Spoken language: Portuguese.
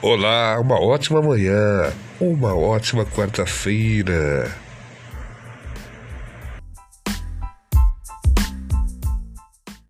Olá, uma ótima manhã, uma ótima quarta-feira.